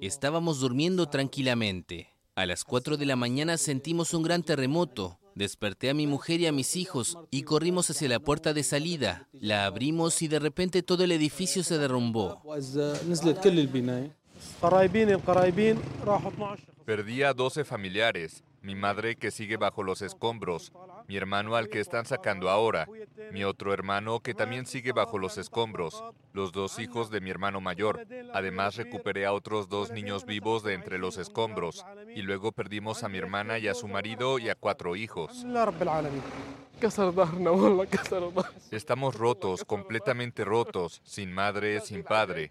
Estábamos durmiendo tranquilamente. A las 4 de la mañana sentimos un gran terremoto. Desperté a mi mujer y a mis hijos y corrimos hacia la puerta de salida. La abrimos y de repente todo el edificio se derrumbó. Perdí a 12 familiares, mi madre que sigue bajo los escombros, mi hermano al que están sacando ahora, mi otro hermano que también sigue bajo los escombros, los dos hijos de mi hermano mayor. Además recuperé a otros dos niños vivos de entre los escombros y luego perdimos a mi hermana y a su marido y a cuatro hijos. Estamos rotos, completamente rotos, sin madre, sin padre.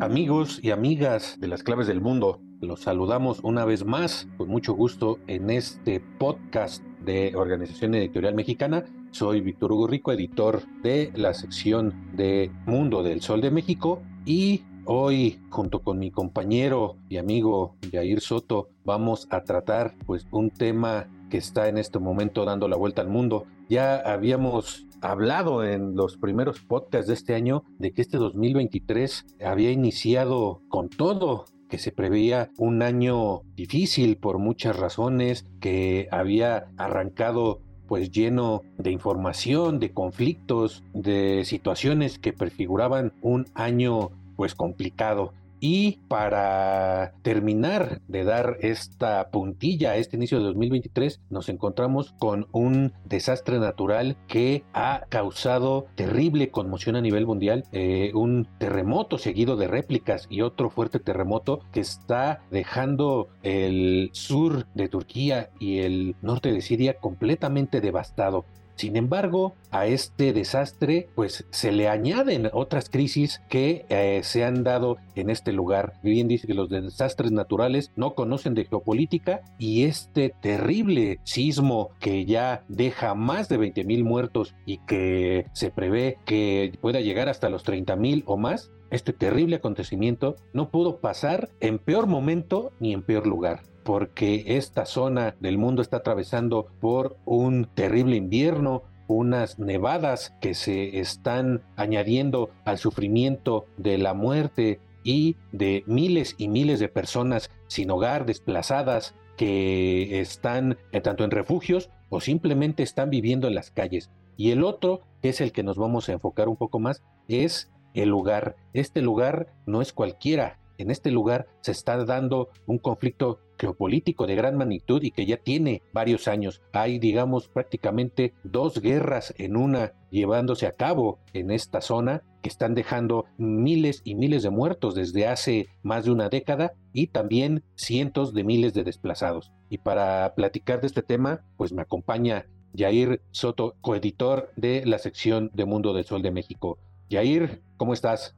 Amigos y amigas de las claves del mundo, los saludamos una vez más con mucho gusto en este podcast de Organización Editorial Mexicana. Soy Víctor Hugo Rico, editor de la sección de Mundo del Sol de México y hoy junto con mi compañero y amigo Jair Soto vamos a tratar pues un tema que está en este momento dando la vuelta al mundo. Ya habíamos hablado en los primeros podcasts de este año de que este 2023 había iniciado con todo que se preveía un año difícil por muchas razones, que había arrancado pues lleno de información, de conflictos, de situaciones que prefiguraban un año pues complicado. Y para terminar de dar esta puntilla a este inicio de 2023, nos encontramos con un desastre natural que ha causado terrible conmoción a nivel mundial, eh, un terremoto seguido de réplicas y otro fuerte terremoto que está dejando el sur de Turquía y el norte de Siria completamente devastado. Sin embargo, a este desastre pues se le añaden otras crisis que eh, se han dado en este lugar. Bien dice que los desastres naturales no conocen de geopolítica y este terrible sismo que ya deja más de 20 mil muertos y que se prevé que pueda llegar hasta los 30 mil o más, este terrible acontecimiento no pudo pasar en peor momento ni en peor lugar porque esta zona del mundo está atravesando por un terrible invierno, unas nevadas que se están añadiendo al sufrimiento de la muerte y de miles y miles de personas sin hogar, desplazadas, que están eh, tanto en refugios o simplemente están viviendo en las calles. Y el otro, que es el que nos vamos a enfocar un poco más, es el lugar. Este lugar no es cualquiera. En este lugar se está dando un conflicto geopolítico de gran magnitud y que ya tiene varios años. Hay, digamos, prácticamente dos guerras en una llevándose a cabo en esta zona que están dejando miles y miles de muertos desde hace más de una década y también cientos de miles de desplazados. Y para platicar de este tema, pues me acompaña Jair Soto, coeditor de la sección de Mundo del Sol de México. Jair, ¿cómo estás?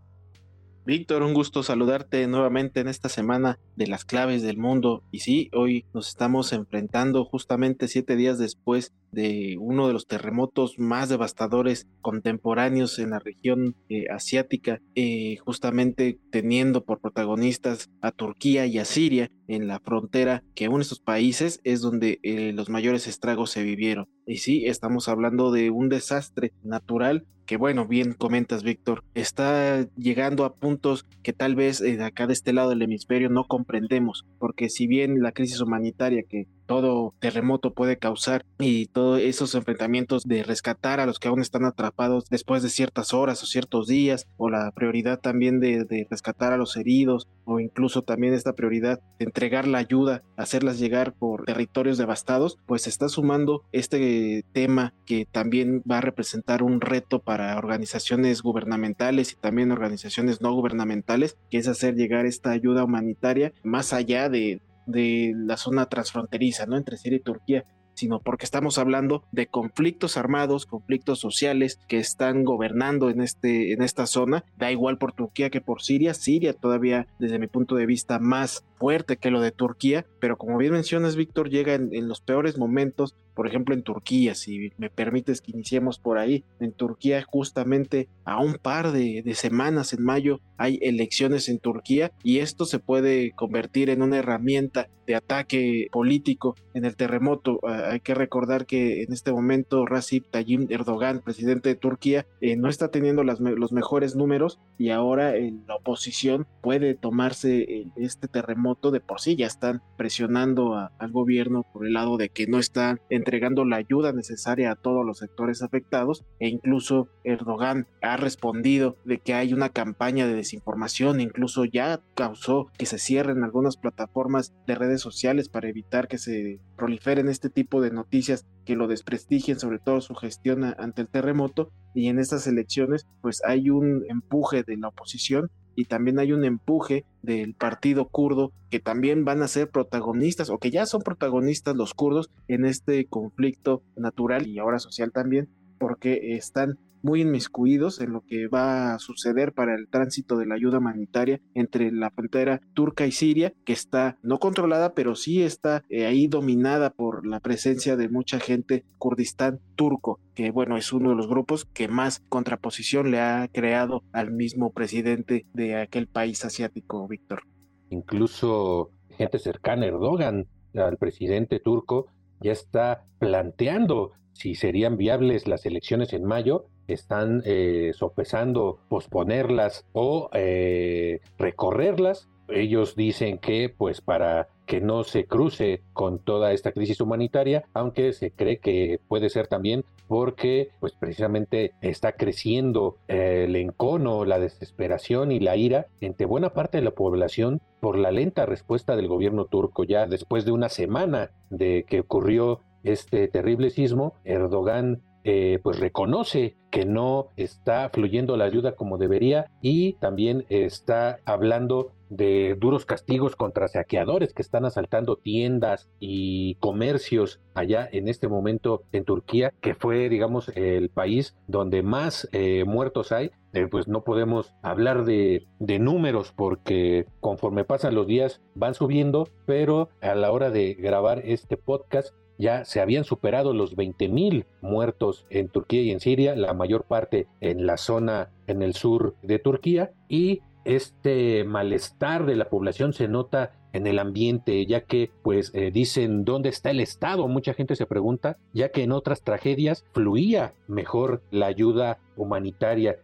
Víctor, un gusto saludarte nuevamente en esta semana de las claves del mundo. Y sí, hoy nos estamos enfrentando justamente siete días después de uno de los terremotos más devastadores contemporáneos en la región eh, asiática, eh, justamente teniendo por protagonistas a Turquía y a Siria en la frontera que une estos países es donde eh, los mayores estragos se vivieron. Y sí, estamos hablando de un desastre natural que bueno, bien comentas Víctor, está llegando a puntos que tal vez de acá de este lado del hemisferio no comprendemos, porque si bien la crisis humanitaria que todo terremoto puede causar y todos esos enfrentamientos de rescatar a los que aún están atrapados después de ciertas horas o ciertos días, o la prioridad también de, rescatar a los heridos, o incluso también esta prioridad de entregar la ayuda, hacerlas llegar por territorios devastados, pues está sumando este tema que también va a representar un reto para organizaciones gubernamentales y también organizaciones no gubernamentales, que es hacer llegar esta ayuda humanitaria más allá de, de la zona transfronteriza, ¿no? Entre Siria y Turquía. sino porque estamos hablando de conflictos armados, conflictos sociales que están gobernando en, este, en esta zona. Da igual por Turquía que por Siria. Siria todavía, desde mi punto de vista, más fuerte que lo de Turquía, pero como bien mencionas, Víctor, llega en, los peores momentos, por ejemplo en Turquía, si me permites que iniciemos por ahí, en Turquía justamente a un par de, semanas en mayo hay elecciones en Turquía y esto se puede convertir en una herramienta de ataque político en el terremoto. Ah, hay que recordar que en este momento Recep Tayyip Erdogan, presidente de Turquía, eh, no está teniendo las, los mejores números y ahora en la oposición puede tomarse este terremoto de por sí. Ya están presionando al gobierno por el lado de que no están entregando la ayuda necesaria a todos los sectores afectados e incluso Erdogan ha respondido de que hay una campaña de desinformación, incluso ya causó que se cierren algunas plataformas de redes sociales para evitar que se proliferen este tipo de noticias que lo desprestigien, sobre todo su gestión ante el terremoto. Y en estas elecciones, pues hay un empuje de la oposición y también hay un empuje del partido kurdo que también van a ser protagonistas o que ya son protagonistas los kurdos en este conflicto natural y ahora social también porque están muy inmiscuidos en lo que va a suceder para el tránsito de la ayuda humanitaria entre la frontera turca y Siria, que está no controlada, pero sí está eh, ahí dominada por la presencia de mucha gente kurdistán turco, que bueno, es uno de los grupos que más contraposición le ha creado al mismo presidente de aquel país asiático, Víctor. Incluso gente cercana Erdogan, al presidente turco, ya está planteando si serían viables las elecciones en mayo están eh, sopesando posponerlas o eh, recorrerlas. Ellos dicen que pues para que no se cruce con toda esta crisis humanitaria, aunque se cree que puede ser también porque pues precisamente está creciendo eh, el encono, la desesperación y la ira entre buena parte de la población por la lenta respuesta del gobierno turco. Ya después de una semana de que ocurrió este terrible sismo, Erdogan eh, pues reconoce que no está fluyendo la ayuda como debería y también está hablando de duros castigos contra saqueadores que están asaltando tiendas y comercios allá en este momento en Turquía, que fue, digamos, el país donde más eh, muertos hay. Eh, pues no podemos hablar de, de números porque conforme pasan los días van subiendo, pero a la hora de grabar este podcast ya se habían superado los 20.000 muertos en Turquía y en Siria, la mayor parte en la zona en el sur de Turquía, y este malestar de la población se nota en el ambiente, ya que pues eh, dicen dónde está el Estado, mucha gente se pregunta, ya que en otras tragedias fluía mejor la ayuda humanitaria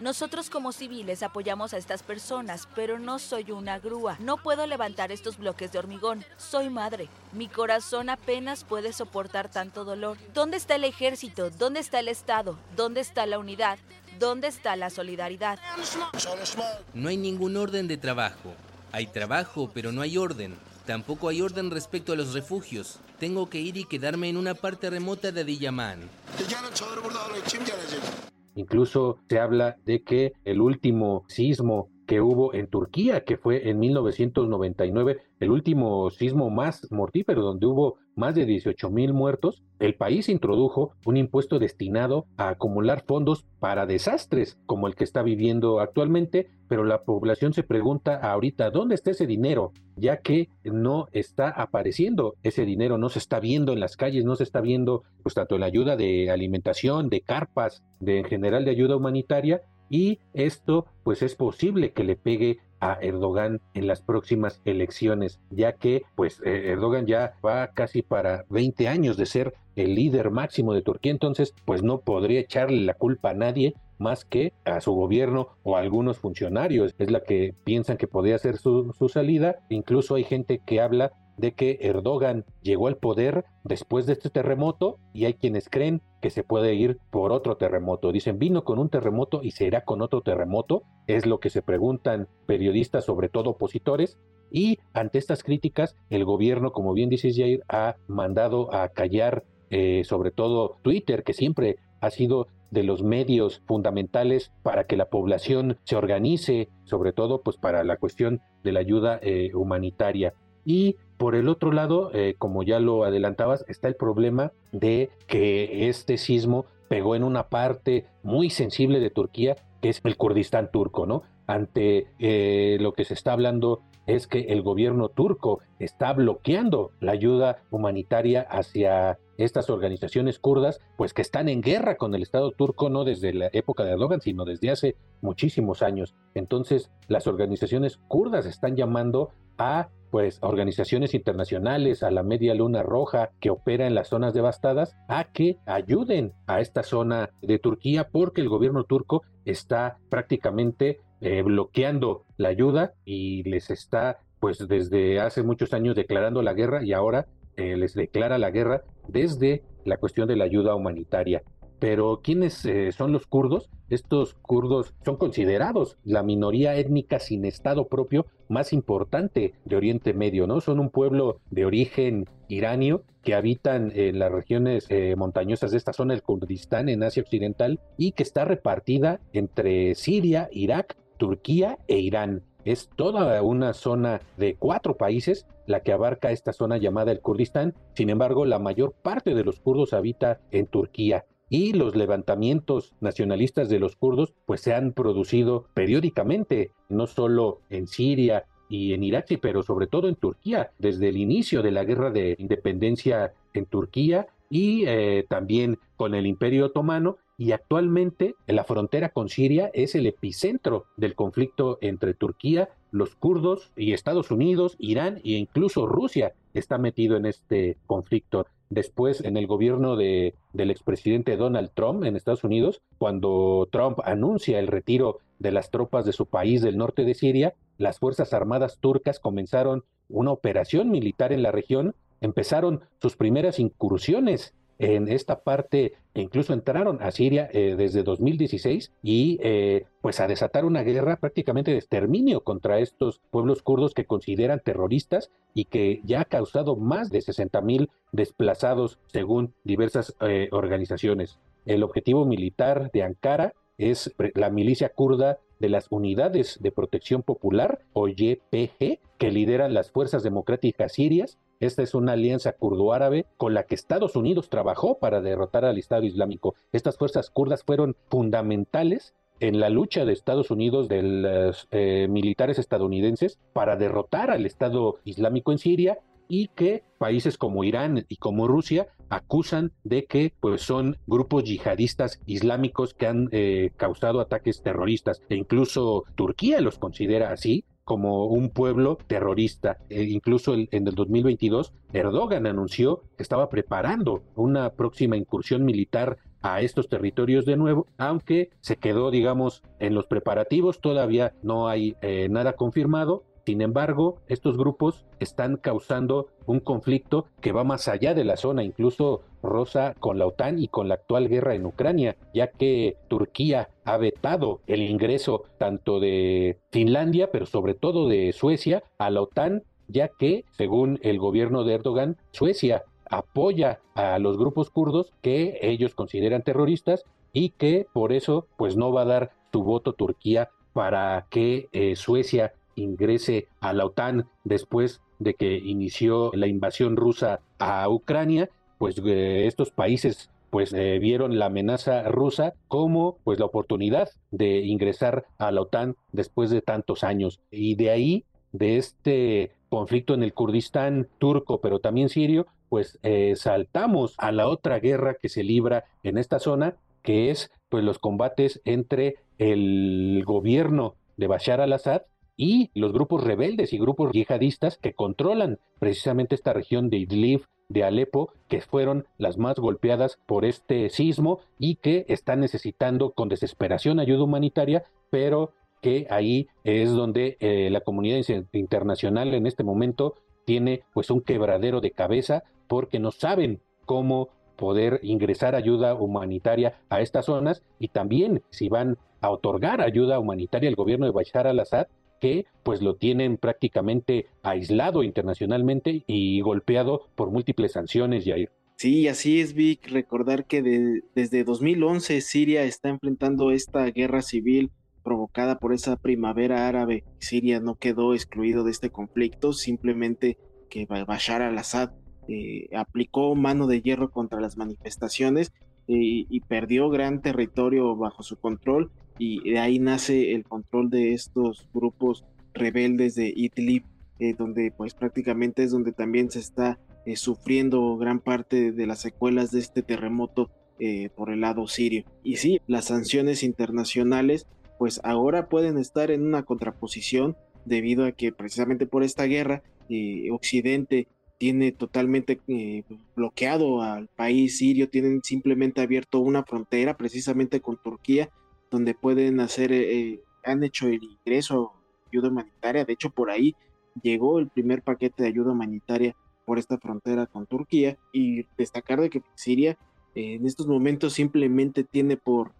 nosotros como civiles apoyamos a estas personas, pero no soy una grúa. No puedo levantar estos bloques de hormigón. Soy madre. Mi corazón apenas puede soportar tanto dolor. ¿Dónde está el ejército? ¿Dónde está el Estado? ¿Dónde está la unidad? ¿Dónde está la solidaridad? No hay ningún orden de trabajo. Hay trabajo, pero no hay orden. Tampoco hay orden respecto a los refugios. Tengo que ir y quedarme en una parte remota de Adiyaman. Incluso se habla de que el último sismo que hubo en Turquía, que fue en 1999, el último sismo más mortífero, donde hubo más de 18 mil muertos, el país introdujo un impuesto destinado a acumular fondos para desastres como el que está viviendo actualmente, pero la población se pregunta ahorita, ¿dónde está ese dinero? Ya que no está apareciendo ese dinero, no se está viendo en las calles, no se está viendo pues tanto en la ayuda de alimentación, de carpas, de en general de ayuda humanitaria, y esto pues es posible que le pegue a Erdogan en las próximas elecciones, ya que pues eh, Erdogan ya va casi para 20 años de ser el líder máximo de Turquía, entonces pues no podría echarle la culpa a nadie más que a su gobierno o a algunos funcionarios. Es la que piensan que podría ser su, su salida. Incluso hay gente que habla de que Erdogan llegó al poder después de este terremoto y hay quienes creen que se puede ir por otro terremoto. Dicen, vino con un terremoto y se irá con otro terremoto. Es lo que se preguntan periodistas, sobre todo opositores. Y ante estas críticas, el gobierno, como bien dice Jair, ha mandado a callar eh, sobre todo Twitter, que siempre ha sido de los medios fundamentales para que la población se organice, sobre todo pues para la cuestión de la ayuda eh, humanitaria. Y por el otro lado, eh, como ya lo adelantabas, está el problema de que este sismo pegó en una parte muy sensible de Turquía, que es el Kurdistán turco, ¿no? Ante eh, lo que se está hablando es que el gobierno turco está bloqueando la ayuda humanitaria hacia estas organizaciones kurdas, pues que están en guerra con el Estado turco no desde la época de Erdogan, sino desde hace muchísimos años. Entonces, las organizaciones kurdas están llamando a pues organizaciones internacionales, a la Media Luna Roja que opera en las zonas devastadas, a que ayuden a esta zona de Turquía porque el gobierno turco está prácticamente eh, bloqueando la ayuda y les está pues desde hace muchos años declarando la guerra y ahora eh, les declara la guerra desde la cuestión de la ayuda humanitaria. Pero ¿quiénes eh, son los kurdos? Estos kurdos son considerados la minoría étnica sin estado propio más importante de Oriente Medio, ¿no? Son un pueblo de origen iranio que habitan en las regiones eh, montañosas de esta zona del Kurdistán en Asia Occidental y que está repartida entre Siria, Irak, Turquía e Irán. Es toda una zona de cuatro países la que abarca esta zona llamada el Kurdistán. Sin embargo, la mayor parte de los kurdos habita en Turquía y los levantamientos nacionalistas de los kurdos pues se han producido periódicamente, no solo en Siria y en Irak, pero sobre todo en Turquía, desde el inicio de la guerra de independencia en Turquía y eh, también con el Imperio Otomano y actualmente la frontera con Siria es el epicentro del conflicto entre Turquía, los kurdos y Estados Unidos, Irán e incluso Rusia está metido en este conflicto. Después, en el gobierno de, del expresidente Donald Trump en Estados Unidos, cuando Trump anuncia el retiro de las tropas de su país del norte de Siria, las Fuerzas Armadas turcas comenzaron una operación militar en la región, empezaron sus primeras incursiones en esta parte, incluso entraron a Siria eh, desde 2016 y eh, pues a desatar una guerra prácticamente de exterminio contra estos pueblos kurdos que consideran terroristas y que ya ha causado más de 60 mil desplazados según diversas eh, organizaciones. El objetivo militar de Ankara es la milicia kurda de las Unidades de Protección Popular, o YPG, que lideran las fuerzas democráticas sirias esta es una alianza kurdo-árabe con la que Estados Unidos trabajó para derrotar al Estado Islámico. Estas fuerzas kurdas fueron fundamentales en la lucha de Estados Unidos, de los eh, militares estadounidenses, para derrotar al Estado Islámico en Siria y que países como Irán y como Rusia acusan de que pues son grupos yihadistas islámicos que han eh, causado ataques terroristas e incluso Turquía los considera así como un pueblo terrorista. E incluso en el 2022, Erdogan anunció que estaba preparando una próxima incursión militar a estos territorios de nuevo, aunque se quedó, digamos, en los preparativos, todavía no hay eh, nada confirmado, sin embargo, estos grupos están causando un conflicto que va más allá de la zona, incluso rosa con la OTAN y con la actual guerra en Ucrania, ya que Turquía ha vetado el ingreso tanto de Finlandia, pero sobre todo de Suecia, a la OTAN, ya que, según el gobierno de Erdogan, Suecia apoya a los grupos kurdos que ellos consideran terroristas y que por eso pues no va a dar su voto Turquía para que eh, Suecia ingrese a la OTAN después de que inició la invasión rusa a Ucrania, pues eh, estos países pues eh, vieron la amenaza rusa como pues la oportunidad de ingresar a la OTAN después de tantos años. Y de ahí de este conflicto en el Kurdistán turco pero también sirio pues eh, saltamos a la otra guerra que se libra en esta zona que es pues los combates entre el gobierno de Bashar al-Assad y los grupos rebeldes y grupos yihadistas que controlan precisamente esta región de Idlib, de Alepo, que fueron las más golpeadas por este sismo y que están necesitando con desesperación ayuda humanitaria, pero que ahí es donde eh, la comunidad internacional en este momento tiene pues un quebradero de cabeza porque no saben cómo poder ingresar ayuda humanitaria a estas zonas y también si van a otorgar ayuda humanitaria al gobierno de Bashar al-Assad, que pues lo tienen prácticamente aislado internacionalmente y golpeado por múltiples sanciones, Jair. Sí, así es, Vic. Recordar que desde 2011 Siria está enfrentando esta guerra civil provocada por esa primavera árabe. Siria no quedó excluido de este conflicto, simplemente que Bashar al-Assad eh, aplicó mano de hierro contra las manifestaciones eh, y perdió gran territorio bajo su control y de ahí nace el control de estos grupos rebeldes de Idlib, eh, donde pues prácticamente es donde también se está sufriendo gran parte de las secuelas de este terremoto por el lado sirio. Y sí, las sanciones internacionales pues ahora pueden estar en una contraposición debido a que precisamente por esta guerra Occidente tiene totalmente eh, bloqueado al país sirio, tienen simplemente abierto una frontera precisamente con Turquía, donde pueden hacer, eh, eh, han hecho el ingreso ayuda humanitaria, de hecho por ahí llegó el primer paquete de ayuda humanitaria por esta frontera con Turquía. Y destacar de que Siria en estos momentos simplemente tiene por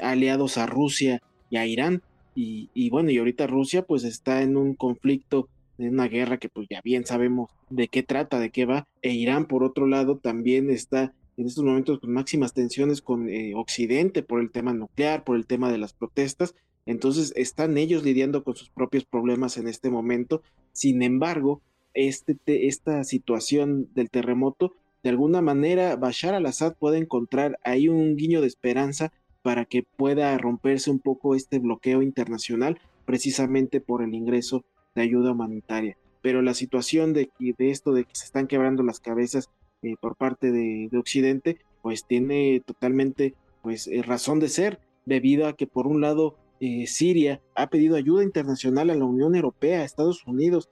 aliados a Rusia y a Irán. Y, y bueno y ahorita Rusia pues está en un conflicto en una guerra que pues ya bien sabemos de qué trata, de qué va. E Irán, por otro lado, también está en estos momentos con máximas tensiones con eh, Occidente por el tema nuclear, por el tema de las protestas. Entonces están ellos lidiando con sus propios problemas en este momento. Sin embargo, este, esta situación del terremoto, de alguna manera, Bashar al-Assad puede encontrar ahí un guiño de esperanza para que pueda romperse un poco este bloqueo internacional, precisamente por el ingreso de ayuda humanitaria. Pero la situación de, de esto de que se están quebrando las cabezas eh, por parte de, Occidente, pues tiene totalmente pues eh, razón de ser, debido a que por un lado eh, Siria ha pedido ayuda internacional a la Unión Europea, a Estados Unidos,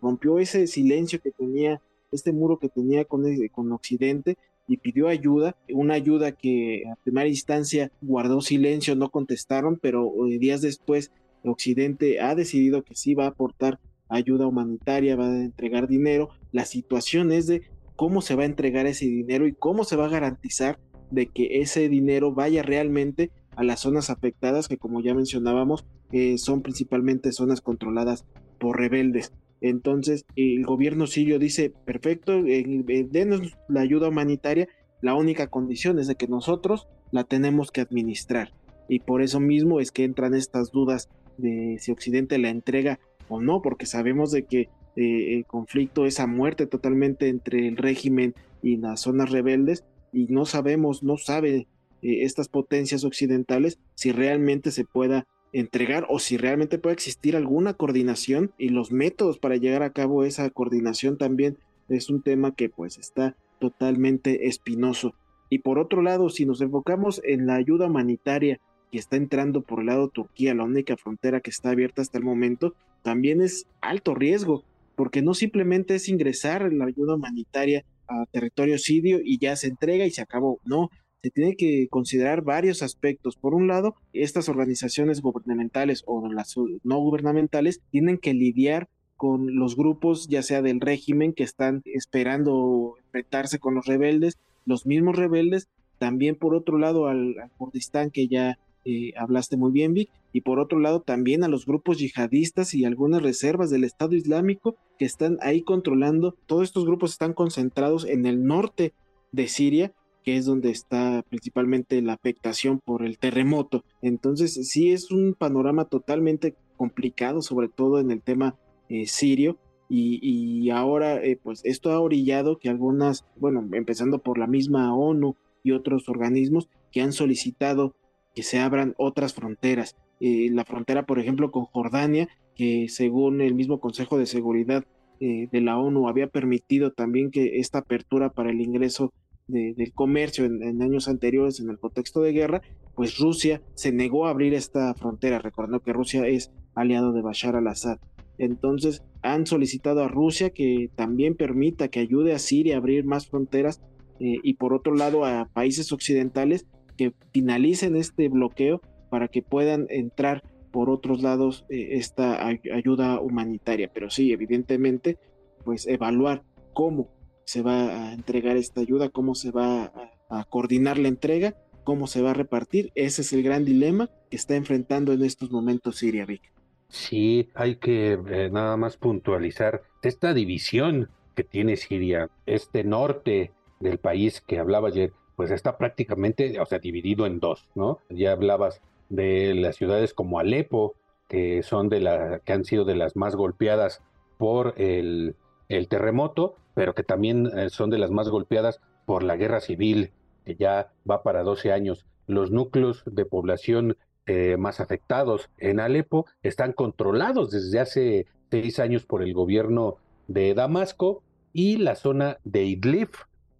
rompió ese silencio que tenía, este muro que tenía con, con Occidente y pidió ayuda, una ayuda que a primera instancia guardó silencio, no contestaron, pero días después Occidente ha decidido que sí va a aportar ayuda humanitaria, va a entregar dinero. La situación es de cómo se va a entregar ese dinero y cómo se va a garantizar de que ese dinero vaya realmente a las zonas afectadas, que como ya mencionábamos, eh, son principalmente zonas controladas por rebeldes. Entonces, el gobierno sirio dice, perfecto, eh, denos la ayuda humanitaria, la única condición es de que nosotros la tenemos que administrar. Y por eso mismo es que entran estas dudas de si Occidente la entrega o no, porque sabemos de que eh, conflicto es a muerte totalmente entre el régimen y las zonas rebeldes y no sabemos, no sabe eh, estas potencias occidentales si realmente se pueda entregar o si realmente puede existir alguna coordinación y los métodos para llegar a cabo esa coordinación también es un tema que pues está totalmente espinoso. Y por otro lado, si nos enfocamos en la ayuda humanitaria que está entrando por el lado de Turquía, la única frontera que está abierta hasta el momento, también es alto riesgo, porque no simplemente es ingresar la ayuda humanitaria a territorio sirio y ya se entrega y se acabó, no, se tiene que considerar varios aspectos. Por un lado, estas organizaciones gubernamentales o las no gubernamentales tienen que lidiar con los grupos, ya sea del régimen, que están esperando enfrentarse con los rebeldes, los mismos rebeldes, también por otro lado al, al Kurdistán, que ya eh, hablaste muy bien, Vic, y por otro lado también a los grupos yihadistas y algunas reservas del Estado Islámico que están ahí controlando. Todos estos grupos están concentrados en el norte de Siria, que es donde está principalmente la afectación por el terremoto. Entonces sí es un panorama totalmente complicado, sobre todo en el tema eh, sirio. Y, ahora, eh, pues esto ha orillado que algunas, bueno, empezando por la misma ONU y otros organismos que han solicitado que se abran otras fronteras. Eh, la frontera, por ejemplo, con Jordania, que según el mismo Consejo de Seguridad eh, de la ONU había permitido también que esta apertura para el ingreso del comercio en, años anteriores en el contexto de guerra, pues Rusia se negó a abrir esta frontera, recordando que Rusia es aliado de Bashar al-Assad. Entonces han solicitado a Rusia que también permita que ayude a Siria a abrir más fronteras eh, y por otro lado a países occidentales que finalicen este bloqueo para que puedan entrar por otros lados eh, esta ayuda humanitaria. Pero sí, evidentemente, pues evaluar cómo se va a entregar esta ayuda, cómo se va a, coordinar la entrega, cómo se va a repartir. Ese es el gran dilema que está enfrentando en estos momentos Siria, Vic. Sí, hay que eh, nada más puntualizar esta división que tiene Siria, este norte del país que hablaba ayer, pues está prácticamente, o sea, dividido en dos, ¿no? Ya hablabas de las ciudades como Alepo, que son de la, que han sido de las más golpeadas por el, terremoto, pero que también eh, son de las más golpeadas por la guerra civil, que ya va para 12 años. Los núcleos de población eh, más afectados en Alepo están controlados desde hace seis años por el gobierno de Damasco y la zona de Idlib,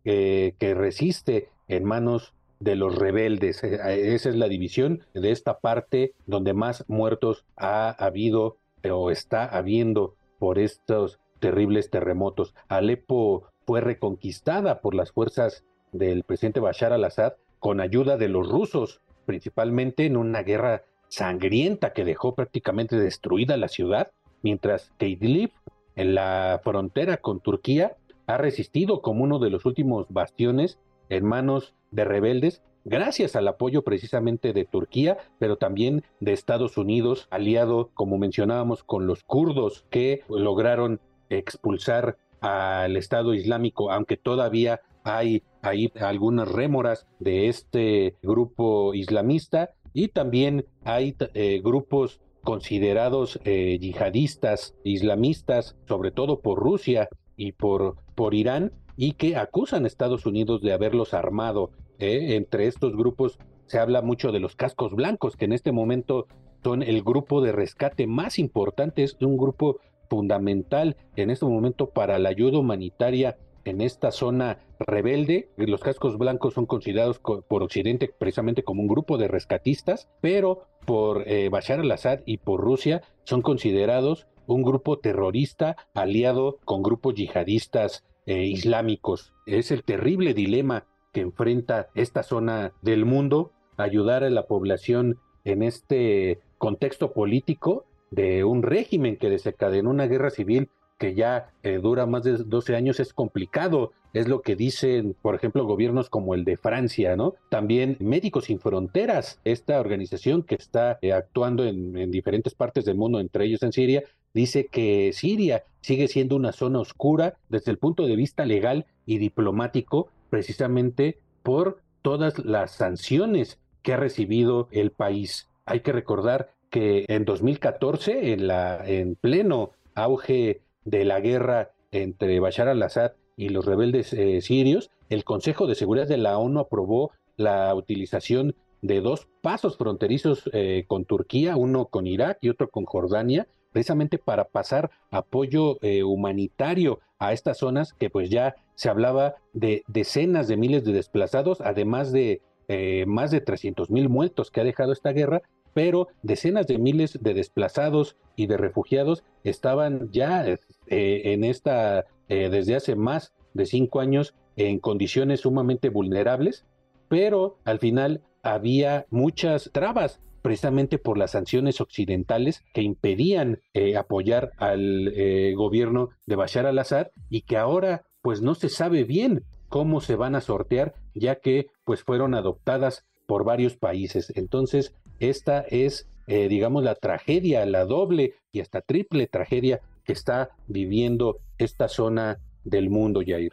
que resiste en manos de los rebeldes. Esa es la división de esta parte donde más muertos ha habido o está habiendo por estos terribles terremotos. Alepo fue reconquistada por las fuerzas del presidente Bashar al-Assad con ayuda de los rusos, principalmente en una guerra sangrienta que dejó prácticamente destruida la ciudad, mientras que Idlib, en la frontera con Turquía, ha resistido como uno de los últimos bastiones en manos de rebeldes gracias al apoyo precisamente de Turquía, pero también de Estados Unidos, aliado, como mencionábamos, con los kurdos que lograron expulsar al Estado Islámico, aunque todavía hay ahí algunas rémoras de este grupo islamista y también hay eh, grupos considerados eh, yihadistas islamistas, sobre todo por Rusia y por, por Irán, y que acusan a Estados Unidos de haberlos armado. ¿eh? Entre estos grupos se habla mucho de los cascos blancos, que en este momento son el grupo de rescate más importante, es un grupo fundamental en este momento para la ayuda humanitaria en esta zona rebelde. Los cascos blancos son considerados por Occidente precisamente como un grupo de rescatistas, pero por eh, Bashar al-Assad y por Rusia son considerados un grupo terrorista aliado con grupos yihadistas eh, islámicos. Es el terrible dilema que enfrenta esta zona del mundo, ayudar a la población en este contexto político de un régimen que desencadenó una guerra civil que ya eh, dura más de 12 años es complicado, es lo que dicen, por ejemplo, gobiernos como el de Francia, ¿no? También Médicos Sin Fronteras, esta organización que está eh, actuando en, diferentes partes del mundo, entre ellos en Siria, dice que Siria sigue siendo una zona oscura desde el punto de vista legal y diplomático, precisamente por todas las sanciones que ha recibido el país. Hay que recordar que en 2014, en, la, en pleno auge de la guerra entre Bashar al-Assad y los rebeldes eh, sirios, el Consejo de Seguridad de la ONU aprobó la utilización de dos pasos fronterizos eh, con Turquía, uno con Irak y otro con Jordania, precisamente para pasar apoyo eh, humanitario a estas zonas que pues ya se hablaba de decenas de miles de desplazados, además de eh, más de 300 mil muertos que ha dejado esta guerra, pero decenas de miles de desplazados y de refugiados estaban ya eh, en esta, desde hace más de cinco años, en condiciones sumamente vulnerables, pero al final había muchas trabas precisamente por las sanciones occidentales que impedían eh, apoyar al eh, gobierno de Bashar al-Assad y que ahora pues no se sabe bien cómo se van a sortear ya que pues fueron adoptadas por varios países. Entonces, esta es, eh, digamos, la tragedia, la doble y hasta triple tragedia que está viviendo esta zona del mundo, Jair.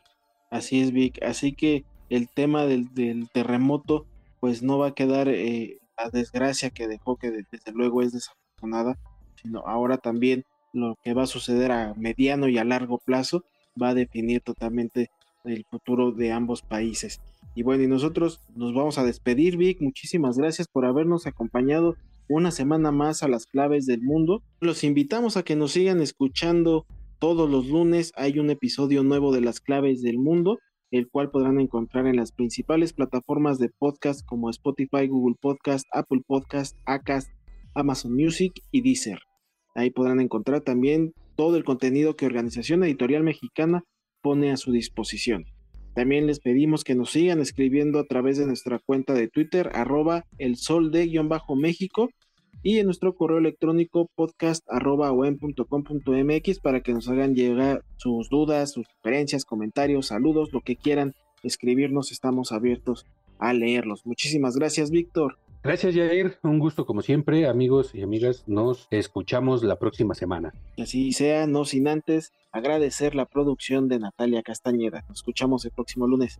Así es, Vic. Así que el tema del, del terremoto, pues no va a quedar eh, la desgracia que dejó, que desde luego es desafortunada, sino ahora también lo que va a suceder a mediano y a largo plazo va a definir totalmente el futuro de ambos países. Y bueno, y nosotros nos vamos a despedir, Vic. Muchísimas gracias por habernos acompañado una semana más a las claves del mundo. Los invitamos a que nos sigan escuchando todos los lunes. Hay un episodio nuevo de las claves del mundo el cual podrán encontrar en las principales plataformas de podcast como Spotify, Google Podcast, Apple Podcast, Acast, Amazon Music y Deezer. Ahí podrán encontrar también todo el contenido que Organización Editorial Mexicana pone a su disposición. También les pedimos que nos sigan escribiendo a través de nuestra cuenta de Twitter, arroba el sol de-méxico y en nuestro correo electrónico podcast.com.mx para que nos hagan llegar sus dudas, sus sugerencias, comentarios, saludos, lo que quieran escribirnos, estamos abiertos a leerlos. Muchísimas gracias, Víctor. Gracias, Jair. Un gusto como siempre, amigos y amigas. Nos escuchamos la próxima semana. Que así sea, no sin antes agradecer la producción de Natalia Castañeda. Nos escuchamos el próximo lunes.